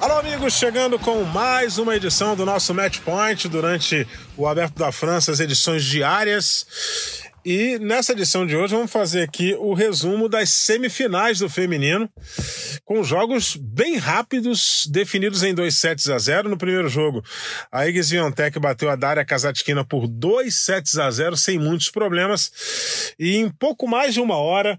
Alô, amigos, chegando com mais uma edição do nosso Match Point durante o Aberto da França, as edições diárias. E nessa edição de hoje vamos fazer aqui o resumo das semifinais do feminino, com jogos bem rápidos, definidos em dois sets a 0. No primeiro jogo, a Igis Viontech bateu a Daria Kazatkina por dois sets a 0, sem muitos problemas. E em pouco mais de uma hora,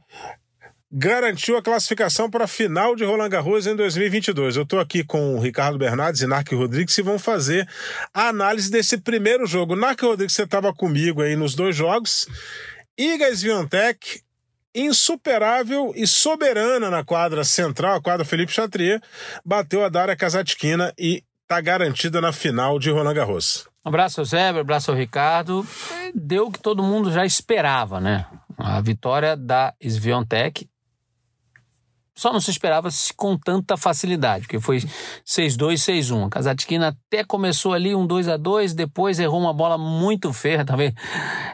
garantiu a classificação para a final de Roland Garros em 2022. Eu estou aqui com o Ricardo Bernardes e Narc Rodrigues e vão fazer a análise desse primeiro jogo. Narc Rodrigues, você estava comigo aí nos dois jogos. Iga Swiatek, insuperável e soberana na quadra central, a quadra Felipe Chatrier, bateu a Daria Kazatkina e está garantida na final de Roland Garros. Um abraço Zé, um abraço ao Ricardo. Deu o que todo mundo já esperava, né? A vitória da Sviontek só não se esperava com tanta facilidade, porque foi 6-2, 6-1. A Kazatkina até começou ali um 2 a 2 depois errou uma bola muito feia, talvez.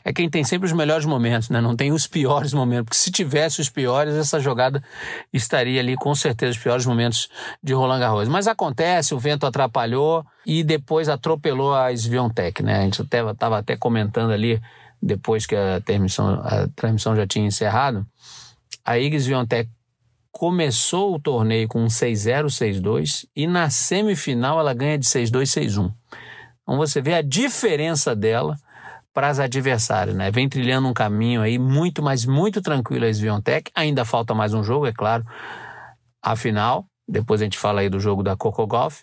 É quem tem sempre os melhores momentos, né? Não tem os piores momentos, porque se tivesse os piores, essa jogada estaria ali com certeza os piores momentos de Roland Garros. Mas acontece, o vento atrapalhou e depois atropelou a Sviontek, né? A gente estava até comentando ali depois que a transmissão, a transmissão já tinha encerrado. A Iggs Sviontek começou o torneio com um 6-0, 6-2 e na semifinal ela ganha de 6-2, 6-1. Então você vê a diferença dela para as adversárias, né? Vem trilhando um caminho aí muito, mas muito tranquilo a Sviontek. Ainda falta mais um jogo, é claro, a final. Depois a gente fala aí do jogo da Coco Golf.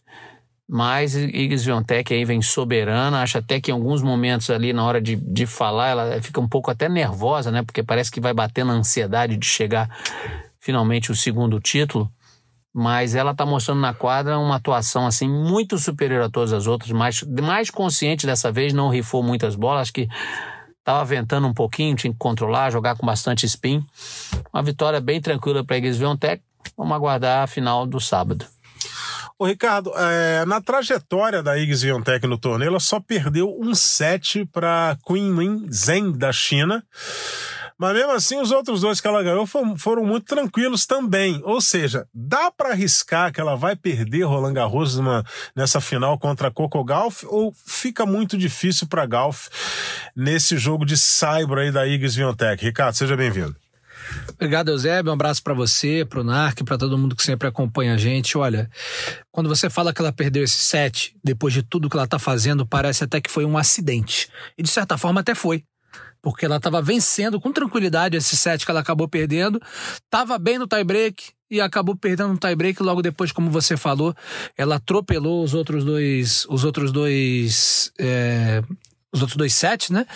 Mas Sviontek aí vem soberana, acho até que em alguns momentos ali na hora de, de falar ela fica um pouco até nervosa, né? Porque parece que vai bater na ansiedade de chegar finalmente o segundo título, mas ela está mostrando na quadra uma atuação assim muito superior a todas as outras, mais, mais consciente dessa vez, não rifou muitas bolas, acho que estava ventando um pouquinho, tinha que controlar, jogar com bastante spin. Uma vitória bem tranquila para a Igreja Viontech. Vamos aguardar a final do sábado. Ô Ricardo, é, na trajetória da Iggs Viontech no torneio, ela só perdeu um set para Queen Min Zheng da China. Mas mesmo assim, os outros dois que ela ganhou foram, muito tranquilos também. Ou seja, dá para arriscar que ela vai perder Roland Garros numa, nessa final contra a Coco Golf ou fica muito difícil para Golf nesse jogo de cyber aí da Iggs Viontech? Ricardo, seja bem-vindo. Obrigado, Eusébio. Um abraço para você, para o NARC, para todo mundo que sempre acompanha a gente. Olha, quando você fala que ela perdeu esse set, depois de tudo que ela está fazendo, parece até que foi um acidente. E de certa forma até foi porque ela estava vencendo com tranquilidade esse set que ela acabou perdendo, estava bem no tie-break e acabou perdendo no tie-break logo depois, como você falou, ela atropelou os outros dois, os outros dois, é, os outros dois sets, né?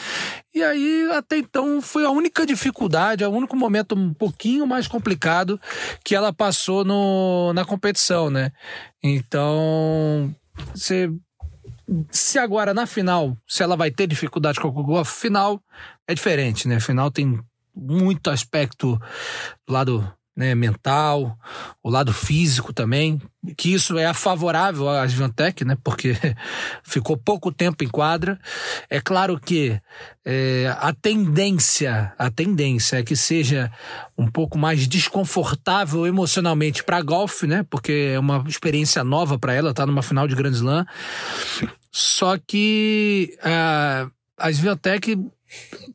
E aí até então foi a única dificuldade, o único momento um pouquinho mais complicado que ela passou no, na competição, né? Então você se agora na final, se ela vai ter dificuldade com o final é diferente, né? Final tem muito aspecto do lado né, mental, o lado físico também, que isso é favorável à Svantec, né, porque ficou pouco tempo em quadra. É claro que é, a tendência, a tendência é que seja um pouco mais desconfortável emocionalmente para golfe, né, porque é uma experiência nova para ela, tá numa final de Grand Slam. Só que a, a Sviantec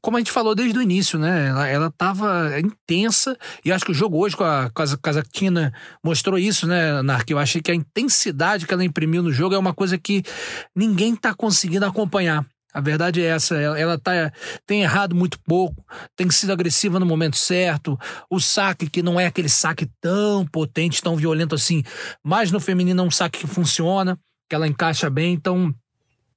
como a gente falou desde o início, né? Ela, ela tava intensa e acho que o jogo hoje com a, com a Kazakhtina mostrou isso, né, Nark? Eu achei que a intensidade que ela imprimiu no jogo é uma coisa que ninguém tá conseguindo acompanhar. A verdade é essa, ela, ela tá, tem errado muito pouco, tem sido agressiva no momento certo, o saque que não é aquele saque tão potente, tão violento assim, mas no feminino é um saque que funciona, que ela encaixa bem, então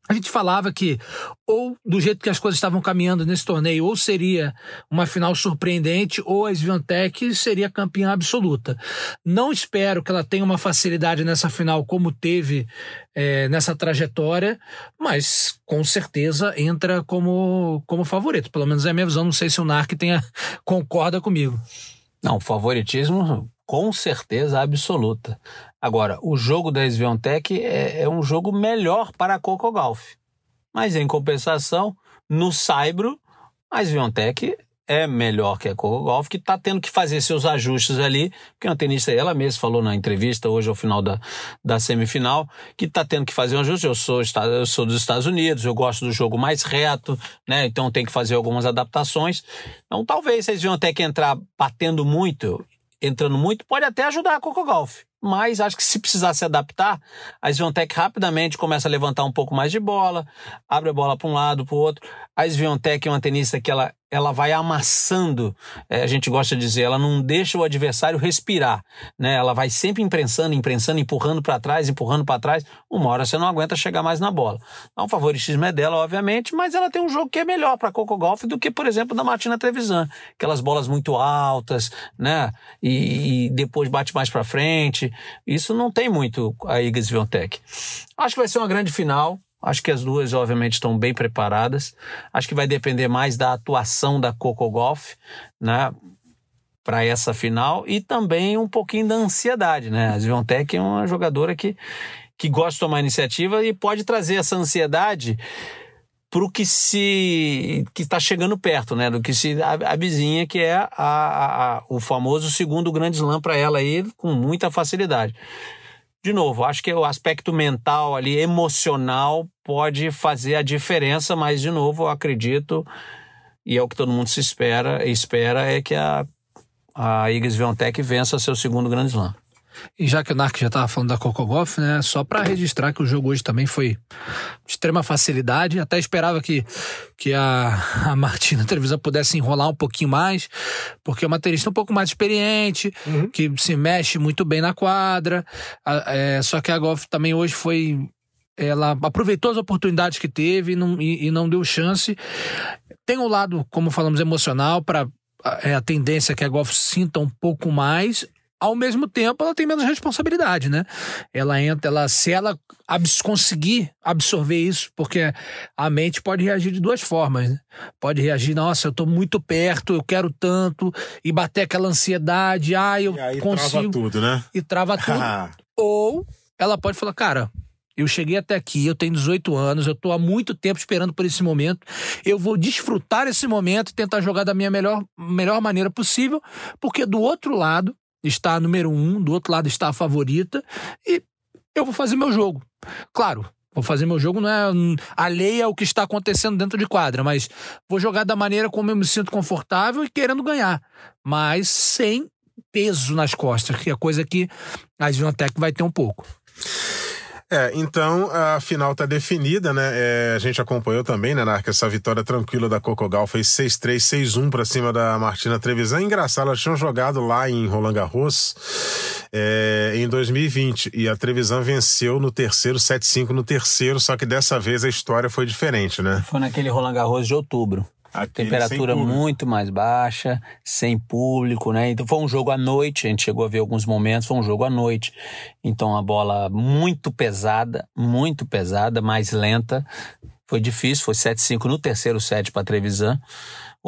a gente falava que, ou do jeito que as coisas estavam caminhando nesse torneio, ou seria uma final surpreendente, ou a Sviantec seria campeã absoluta. Não espero que ela tenha uma facilidade nessa final como teve é, nessa trajetória, mas com certeza entra como, como favorito. Pelo menos é a minha visão. Não sei se o Narc tenha, concorda comigo. Não, favoritismo com certeza absoluta. Agora, o jogo da Sviontech é, é um jogo melhor para a Coco Golf. Mas, em compensação, no Saibro, a Sviontech é melhor que a Coco Golf, que está tendo que fazer seus ajustes ali, porque a tenista, ela mesma falou na entrevista hoje ao final da, da semifinal, que está tendo que fazer um ajuste. Eu sou, eu sou dos Estados Unidos, eu gosto do jogo mais reto, né? Então tem que fazer algumas adaptações. Então talvez vocês iam até que entrar batendo muito entrando muito, pode até ajudar a Coco Golf. Mas acho que se precisar se adaptar, a Sviontech rapidamente começa a levantar um pouco mais de bola, abre a bola para um lado, para o outro. A Sviontech é uma tenista que ela ela vai amassando, é, a gente gosta de dizer, ela não deixa o adversário respirar, né? Ela vai sempre imprensando, imprensando, empurrando para trás, empurrando para trás. Uma hora você não aguenta chegar mais na bola. Então, o favoritismo é dela, obviamente, mas ela tem um jogo que é melhor para Coco Golf do que, por exemplo, da Martina Trevisan. Aquelas bolas muito altas, né? E, e depois bate mais para frente. Isso não tem muito a Iga Swiatek. Acho que vai ser uma grande final. Acho que as duas, obviamente, estão bem preparadas. Acho que vai depender mais da atuação da Coco Golf, né? Para essa final e também um pouquinho da ansiedade, né? A Zviontech é uma jogadora que, que gosta de tomar iniciativa e pode trazer essa ansiedade para o que se que está chegando perto, né? Do que se a, a vizinha que é a, a, a, o famoso segundo grande slam para ela aí com muita facilidade de novo, acho que o aspecto mental ali, emocional, pode fazer a diferença, mas, de novo, eu acredito, e é o que todo mundo se espera, espera é que a, a Igis Viontech vença seu segundo Grande Slam. E já que o Narc já estava falando da Coco Golf, né? Só para registrar que o jogo hoje também foi de extrema facilidade. Até esperava que, que a, a Martina Trevisan pudesse enrolar um pouquinho mais, porque é uma tenista um pouco mais experiente, uhum. que se mexe muito bem na quadra. É, só que a Golf também hoje foi. Ela aproveitou as oportunidades que teve e não, e, e não deu chance. Tem um lado, como falamos, emocional para é a tendência que a Golf sinta um pouco mais ao mesmo tempo ela tem menos responsabilidade, né? Ela entra, ela se ela abs conseguir absorver isso, porque a mente pode reagir de duas formas, né? Pode reagir, nossa, eu tô muito perto, eu quero tanto e bater aquela ansiedade, ah, eu e aí consigo trava tudo, né? E trava tudo. Ou ela pode falar, cara, eu cheguei até aqui, eu tenho 18 anos, eu estou há muito tempo esperando por esse momento. Eu vou desfrutar esse momento e tentar jogar da minha melhor, melhor maneira possível, porque do outro lado está a número um, do outro lado está a favorita, e eu vou fazer meu jogo. Claro, vou fazer meu jogo não é alheia ao que está acontecendo dentro de quadra, mas vou jogar da maneira como eu me sinto confortável e querendo ganhar, mas sem peso nas costas, que é coisa que a Sviontech vai ter um pouco. É, então a final tá definida, né? É, a gente acompanhou também, né, Narca, essa vitória tranquila da Cocogal, fez 6-3, 6-1 pra cima da Martina Trevisan. Engraçado, elas tinham jogado lá em Roland Garros é, em 2020 e a Trevisan venceu no terceiro, 7-5 no terceiro, só que dessa vez a história foi diferente, né? Foi naquele Roland Garros de outubro. Temperatura muito mais baixa, sem público, né? Então foi um jogo à noite, a gente chegou a ver alguns momentos, foi um jogo à noite. Então a bola muito pesada, muito pesada, mais lenta. Foi difícil, foi 7-5 no terceiro set para Trevisan.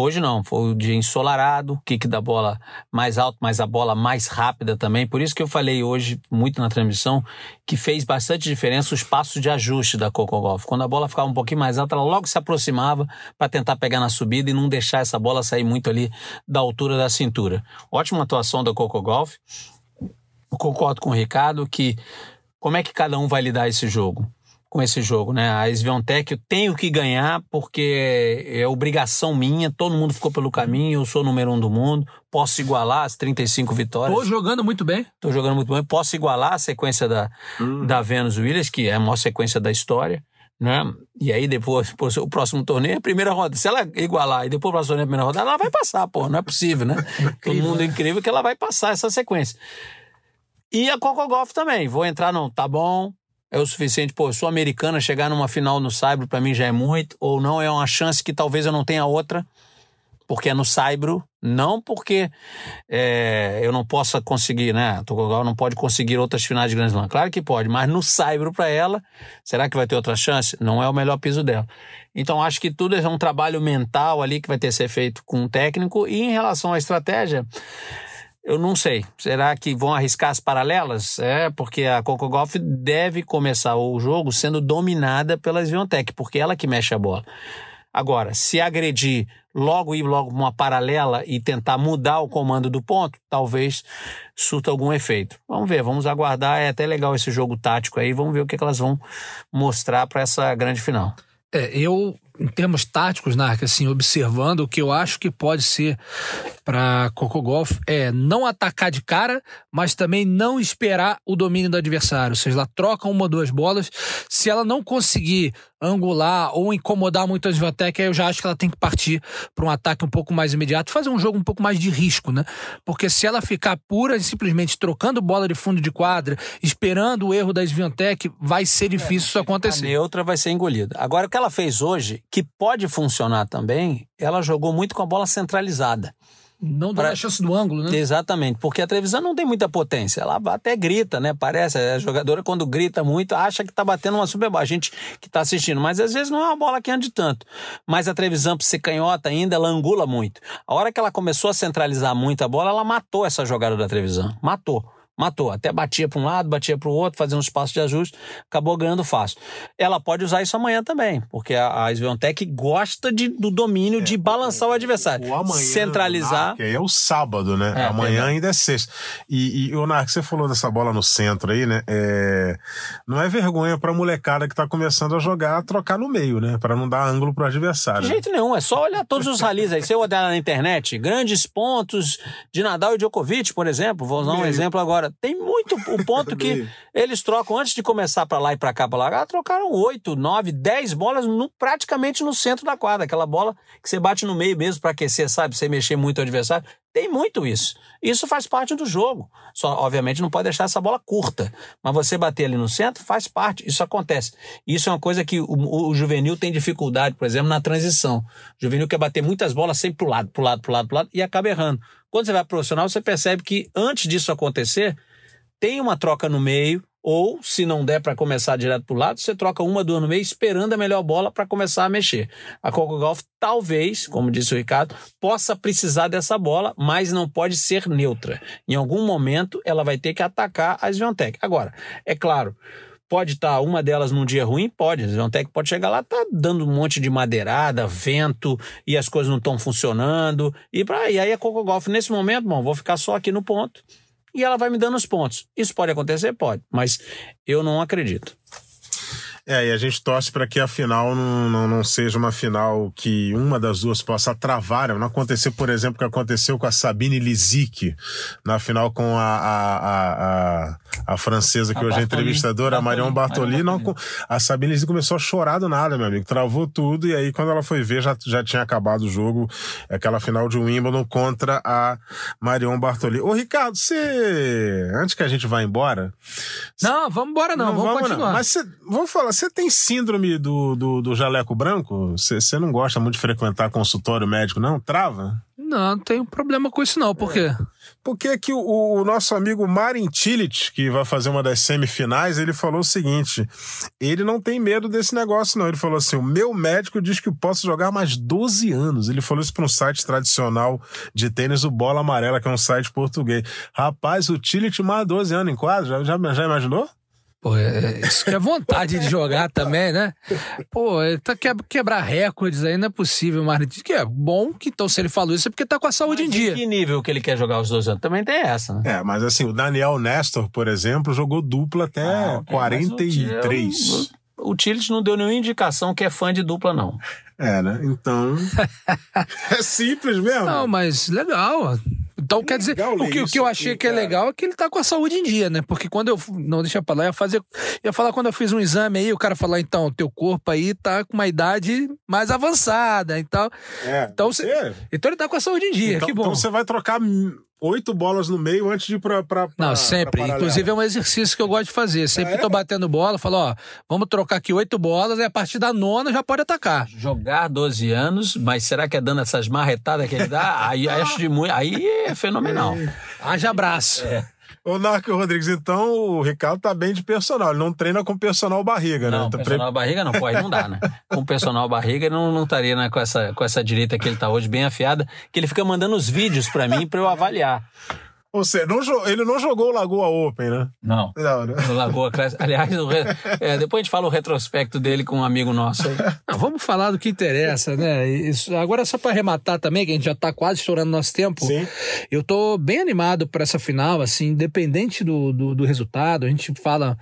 Hoje não, foi o dia ensolarado, kick da bola mais alto, mas a bola mais rápida também. Por isso que eu falei hoje, muito na transmissão, que fez bastante diferença os passos de ajuste da Coco Golf. Quando a bola ficava um pouquinho mais alta, ela logo se aproximava para tentar pegar na subida e não deixar essa bola sair muito ali da altura da cintura. Ótima atuação da Coco Golf. Eu concordo com o Ricardo que como é que cada um vai lidar esse jogo? Com esse jogo, né? A Sviontech eu tenho que ganhar porque é obrigação minha, todo mundo ficou pelo caminho, eu sou o número um do mundo, posso igualar as 35 vitórias. Tô jogando muito bem. Tô jogando muito bem, posso igualar a sequência da, hum. da Venus Williams, que é a maior sequência da história, né? E aí depois, o próximo torneio é a primeira roda. Se ela igualar e depois o próximo torneio é a primeira rodada, ela vai passar, pô, não é possível, né? todo mundo é incrível que ela vai passar essa sequência. E a Coco Golf também, vou entrar não, tá bom, é o suficiente. Pô, eu sou americana, chegar numa final no Saibro para mim já é muito, ou não é uma chance que talvez eu não tenha outra, porque é no Saibro, não porque é, eu não possa conseguir, né? A Tocogal não pode conseguir outras finais de Grand Slam. Claro que pode, mas no Saibro para ela, será que vai ter outra chance? Não é o melhor piso dela. Então acho que tudo é um trabalho mental ali que vai ter que ser feito com o técnico. E em relação à estratégia, eu não sei. Será que vão arriscar as paralelas? É, porque a Coco Golf deve começar o jogo sendo dominada pela Sviontech, porque é ela que mexe a bola. Agora, se agredir logo ir logo uma paralela e tentar mudar o comando do ponto, talvez surta algum efeito. Vamos ver, vamos aguardar. É até legal esse jogo tático aí. Vamos ver o que elas vão mostrar para essa grande final. É, eu em termos táticos, Narc, assim, observando o que eu acho que pode ser para Coco Golf é não atacar de cara, mas também não esperar o domínio do adversário. Ou seja, ela troca uma ou duas bolas. Se ela não conseguir angular ou incomodar muito a Svantec, aí eu já acho que ela tem que partir para um ataque um pouco mais imediato, fazer um jogo um pouco mais de risco, né? Porque se ela ficar pura e simplesmente trocando bola de fundo de quadra, esperando o erro da Svantec, vai ser difícil é, isso acontecer. A neutra vai ser engolida. Agora, o que ela fez hoje, que pode funcionar também, ela jogou muito com a bola centralizada. Não dá pra... a chance do ângulo, né? Exatamente, porque a televisão não tem muita potência. Ela até grita, né? Parece, a jogadora quando grita muito acha que tá batendo uma super bola. A gente que tá assistindo, mas às vezes não é uma bola que ande tanto. Mas a televisão, pra ser canhota ainda, ela angula muito. A hora que ela começou a centralizar muito a bola, ela matou essa jogada da televisão. Matou matou. Até batia para um lado, batia para o outro, fazia uns passos de ajuste, acabou ganhando fácil. Ela pode usar isso amanhã também, porque a, a Sviontech gosta de, do domínio é, de balançar o, o adversário. O amanhã, centralizar. Que aí é o sábado, né? É, amanhã é ainda é sexta. E, e o Narc, você falou dessa bola no centro aí, né? É, não é vergonha para molecada que tá começando a jogar trocar no meio, né? Para não dar ângulo pro adversário. De jeito nenhum, é só olhar todos os ralis aí. Se eu olhar na internet, grandes pontos de Nadal e Djokovic, por exemplo, vou usar um exemplo agora tem muito o ponto que eles trocam antes de começar para lá e para cá, para lá, trocaram oito, nove, dez bolas no, praticamente no centro da quadra. Aquela bola que você bate no meio mesmo para aquecer, sabe? Você mexer muito o adversário. Tem muito isso. Isso faz parte do jogo. Só, obviamente, não pode deixar essa bola curta. Mas você bater ali no centro faz parte. Isso acontece. Isso é uma coisa que o, o, o juvenil tem dificuldade, por exemplo, na transição. O juvenil quer bater muitas bolas sempre pro lado, pro lado, pro lado, pro lado e acaba errando. Quando você vai profissional, você percebe que antes disso acontecer, tem uma troca no meio, ou se não der para começar direto para o lado, você troca uma, duas no meio, esperando a melhor bola para começar a mexer. A Coco Golf talvez, como disse o Ricardo, possa precisar dessa bola, mas não pode ser neutra. Em algum momento ela vai ter que atacar a Sviontech. Agora, é claro, Pode estar tá uma delas num dia ruim? Pode. A Sviontech pode chegar lá, tá dando um monte de madeirada, vento, e as coisas não estão funcionando. E, pra, e aí a Coco Golf, nesse momento, bom, vou ficar só aqui no ponto e ela vai me dando os pontos. Isso pode acontecer? Pode, mas eu não acredito. É, e a gente torce para que a final não, não, não, seja uma final que uma das duas possa travar. Não acontecer, por exemplo, o que aconteceu com a Sabine Lizic na final com a, a, a, a, a francesa, que a hoje é entrevistadora, a Marion Bartoli. Não, a Sabine Lizic começou a chorar do nada, meu amigo. Travou tudo e aí quando ela foi ver já, já tinha acabado o jogo, aquela final de Wimbledon contra a Marion Bartoli. Ô, Ricardo, você. Antes que a gente vá embora. Não, vamos embora não, não vamos, vamos continuar. Não. Mas cê, vamos falar você tem síndrome do, do, do jaleco branco? Você não gosta muito de frequentar consultório médico, não? Trava? Não, não tenho problema com isso não. Por quê? Porque que o, o, nosso amigo Marin Tillich, que vai fazer uma das semifinais, ele falou o seguinte: ele não tem medo desse negócio, não. Ele falou assim: o meu médico diz que eu posso jogar mais 12 anos. Ele falou isso para um site tradicional de tênis, o Bola Amarela, que é um site português. Rapaz, o Tillich mais 12 anos em quadro, já, já, já imaginou? Pô, é, isso que é vontade de jogar também, né? Pô, ele tá que, quebrar recordes aí, não é possível, mas que é bom que então se ele falou isso é porque tá com a saúde mas em dia. que nível que ele quer jogar os dois anos? Também tem essa, né? É, mas assim, o Daniel Nestor, por exemplo, jogou dupla até ah, okay, 43. O, Tilt não deu nenhuma indicação que é fã de dupla, não. É, né? Então. é simples mesmo. Não, mas legal. Então, quer dizer, o que, o que eu achei aqui, que é legal é que ele tá com a saúde em dia, né? Porque quando eu. Não, deixa pra lá, ia fazer. Ia falar quando eu fiz um exame aí, o cara falar, então, teu corpo aí tá com uma idade mais avançada. Então. É, então, você, então ele tá com a saúde em dia, então, que bom. Então você vai trocar oito bolas no meio antes de ir pra. pra, pra Não, pra sempre. paralela. Inclusive é um exercício que eu gosto de fazer. Sempre É? tô batendo bola, falo, ó, vamos trocar aqui oito bolas e a partir da nona já pode atacar. Jogar 12 anos, mas será que é dando essas marretadas que ele dá? Aí acho de muito. Aí é fenomenal. Haja abraço. Ô, Narco Rodrigues, então o Ricardo tá bem de personal. Ele não treina com personal barriga, Não, né? Tá pre- personal barriga não pode, não dá, né? Com personal barriga ele não, não estaria né, com, essa, com essa direita que ele tá hoje, bem afiada, que ele fica mandando os vídeos pra mim pra eu avaliar. Ou seja, não ele não jogou o Lagoa Open, né? Não. Não, né? No Lagoa Classic. Aliás, o re- é, depois a gente fala o retrospecto dele com um amigo nosso aí. Não, vamos falar do que interessa, né? Isso, agora, só para arrematar também, que a gente já tá quase estourando nosso tempo. Sim. Eu tô bem animado para essa final, assim, independente do, do, do resultado. A gente fala.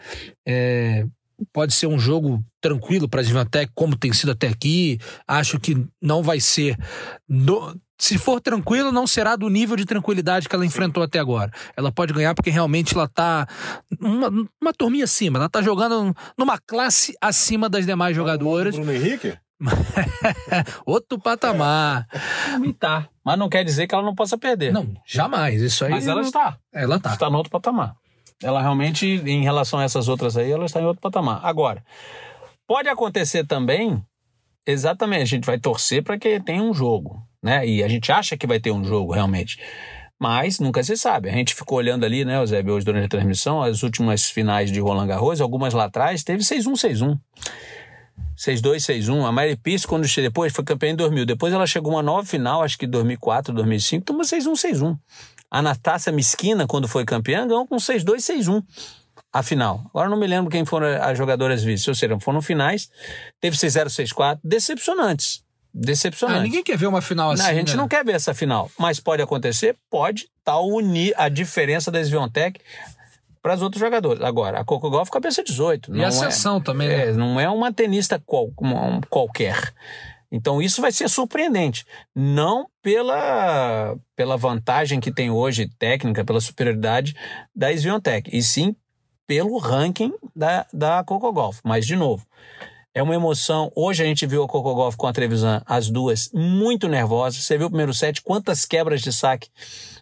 é, pode ser um jogo tranquilo para a Divantec, como tem sido até aqui. Acho que não vai ser. no- se for tranquilo, não será do nível de tranquilidade que ela enfrentou até agora. Ela pode ganhar porque realmente ela tá uma, uma turminha acima. Ela tá jogando numa classe acima das demais jogadoras. Bruno Henrique? Outro patamar. Tá. Mas não quer dizer que ela não possa perder. Não, jamais. Isso aí. Mas ela não- está. Ela tá. Está no outro patamar. Ela realmente, em relação a essas outras aí, ela está em outro patamar. Agora, pode acontecer também, exatamente, a gente vai torcer para que tenha um jogo, né? E a gente acha que vai ter um jogo realmente. Mas nunca se sabe. A gente ficou olhando ali, né, Eusébio, hoje durante a transmissão, as últimas finais de Roland Garros, algumas lá atrás, teve 6-1, 6-1. 6-2, 6-1. A Mary Pierce, quando che- depois foi campeã em 2000. Depois ela chegou a uma nova final, acho que 2004, 2005, tomou 6-1, 6-1. A Natácia Miskina, quando foi campeã, ganhou com 6-2, 6-1 a final. Agora não me lembro quem foram as jogadoras vice. Ou seja, foram finais, teve 6-0, 6-4, decepcionantes. Ah, Decepcionantes. ninguém quer ver uma final assim. Não, a gente né? não quer ver essa final, mas pode acontecer, pode tal unir a diferença da Sviontech para os outros jogadores. Agora, a Coco Golf cabeça 18. E não a sessão também, né? é, não é uma tenista qual- um qualquer. Então isso vai ser surpreendente. Não pela, pela vantagem que tem hoje técnica, pela superioridade da Sviontech, e sim pelo ranking da, da Coco Golf. Mas, de novo, é uma emoção. Hoje a gente viu a Coco Golf com a Trevisan, as duas muito nervosas. Você viu o primeiro set, quantas quebras de saque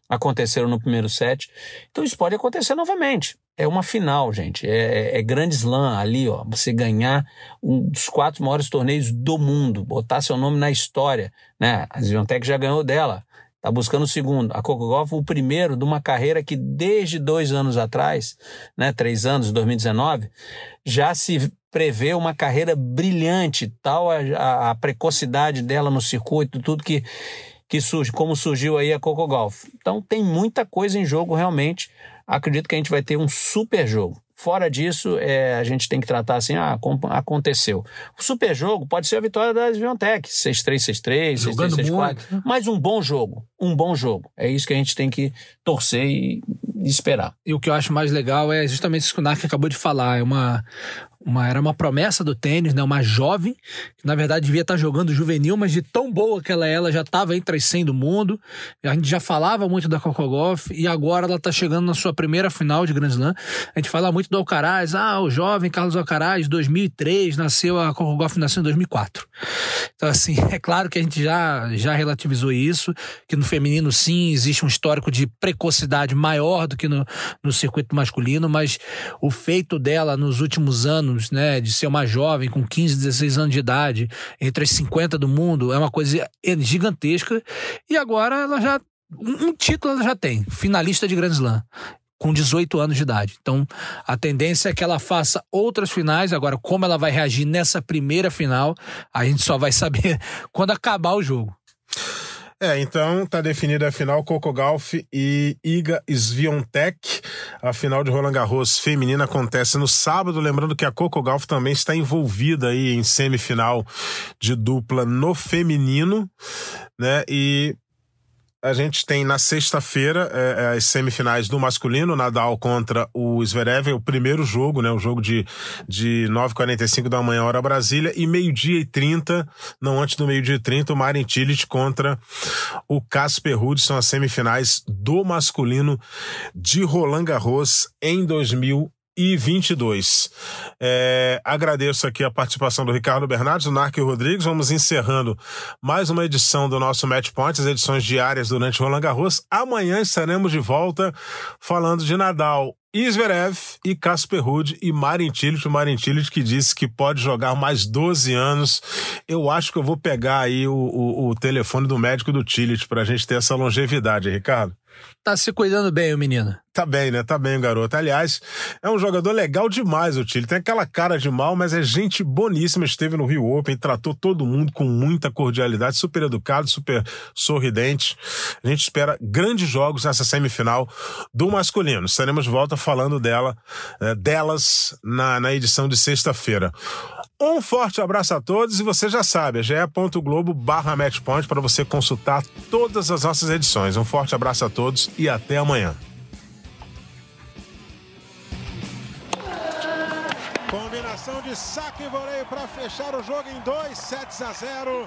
aconteceram no primeiro set. Então isso pode acontecer novamente. É uma final, gente. É, é, é grande slam ali, ó. Você ganhar um dos quatro maiores torneios do mundo, botar seu nome na história, né? A Zviontech já ganhou dela. Tá buscando o segundo. A Coco Golf, o primeiro de uma carreira que desde dois anos atrás, né, três anos, 2019, já se prevê uma carreira brilhante, tal a, a- a precocidade dela no circuito, tudo que, que surge, como surgiu aí a Coco Golf. Então tem muita coisa em jogo realmente. Acredito que a gente vai ter um super jogo. Fora disso, é, a gente tem que tratar assim, ah, aconteceu. O super jogo pode ser a vitória da Sviontech, 6-3, 6-3, Jogando 6-3, 6-4. muito, né? Mas um bom jogo, um bom jogo. É isso que a gente tem que torcer e esperar. E o que eu acho mais legal é justamente isso que o Narc acabou de falar. É uma, uma, era uma promessa do tênis, né? Uma jovem, que na verdade devia estar jogando juvenil, mas de tão boa que ela é, ela já estava entre as 100 do mundo. A gente já falava muito da Coco Golf e agora ela está chegando na sua primeira final de Grand Slam. A gente fala muito do Alcaraz. Ah, o jovem Carlos Alcaraz, 2003, nasceu, a Coco Golf nasceu em 2004. Então, assim, é claro que a gente já, já relativizou isso, que no feminino, sim, existe um histórico de precocidade maior do que no, no circuito masculino, mas o feito dela nos últimos anos, né, de ser uma jovem com 15, 16 anos de idade, entre as 50 do mundo, é uma coisa gigantesca. E agora ela já. Um título ela já tem, finalista de Grand Slam com 18 anos de idade. Então, a tendência é que ela faça outras finais. Agora, como ela vai reagir nessa primeira final, a gente só vai saber quando acabar o jogo. É, então tá definida a final Coco Golf e Iga Swiatek. A final de Roland Garros feminina acontece no sábado, lembrando que a Coco Golf também está envolvida aí em semifinal de dupla no feminino, né? E a gente tem na sexta-feira é, é, as semifinais do masculino, Nadal contra o Zverev, é o primeiro jogo, né? O jogo de, de 9h45 da manhã, hora Brasília, e meio-dia e 30, não antes do meio-dia e 30, o Marin Cilic contra o Casper Ruud, são as semifinais do masculino de Roland Garros em 2020. E 22. É, agradeço aqui a participação do Ricardo Bernardes, do Narco Rodrigues. Vamos encerrando mais uma edição do nosso Match Point, as edições diárias durante Roland Garros. Amanhã estaremos de volta falando de Nadal, Isverev e Casper Ruud e Marin Cilic, o Marin Cilic que disse que pode jogar mais 12 anos. Eu acho que eu vou pegar aí o, o, o telefone do médico do Cilic para a gente ter essa longevidade, Ricardo. Tá se cuidando bem, o menino. Tá bem, né? Tá bem o garoto. Aliás, é um jogador legal demais o Chile. Tem aquela cara de mal, mas é gente boníssima. Esteve no Rio Open, tratou todo mundo com muita cordialidade, super educado, super sorridente. A gente espera grandes jogos nessa semifinal do masculino. Estaremos de volta falando dela, é, delas na, na edição de sexta-feira. Um forte abraço a todos e você já sabe, ge.globo barra matchpoint para você consultar todas as nossas edições. Um forte abraço a todos e até amanhã. Combinação de saque e voleio para fechar o jogo em 2 sets a 0.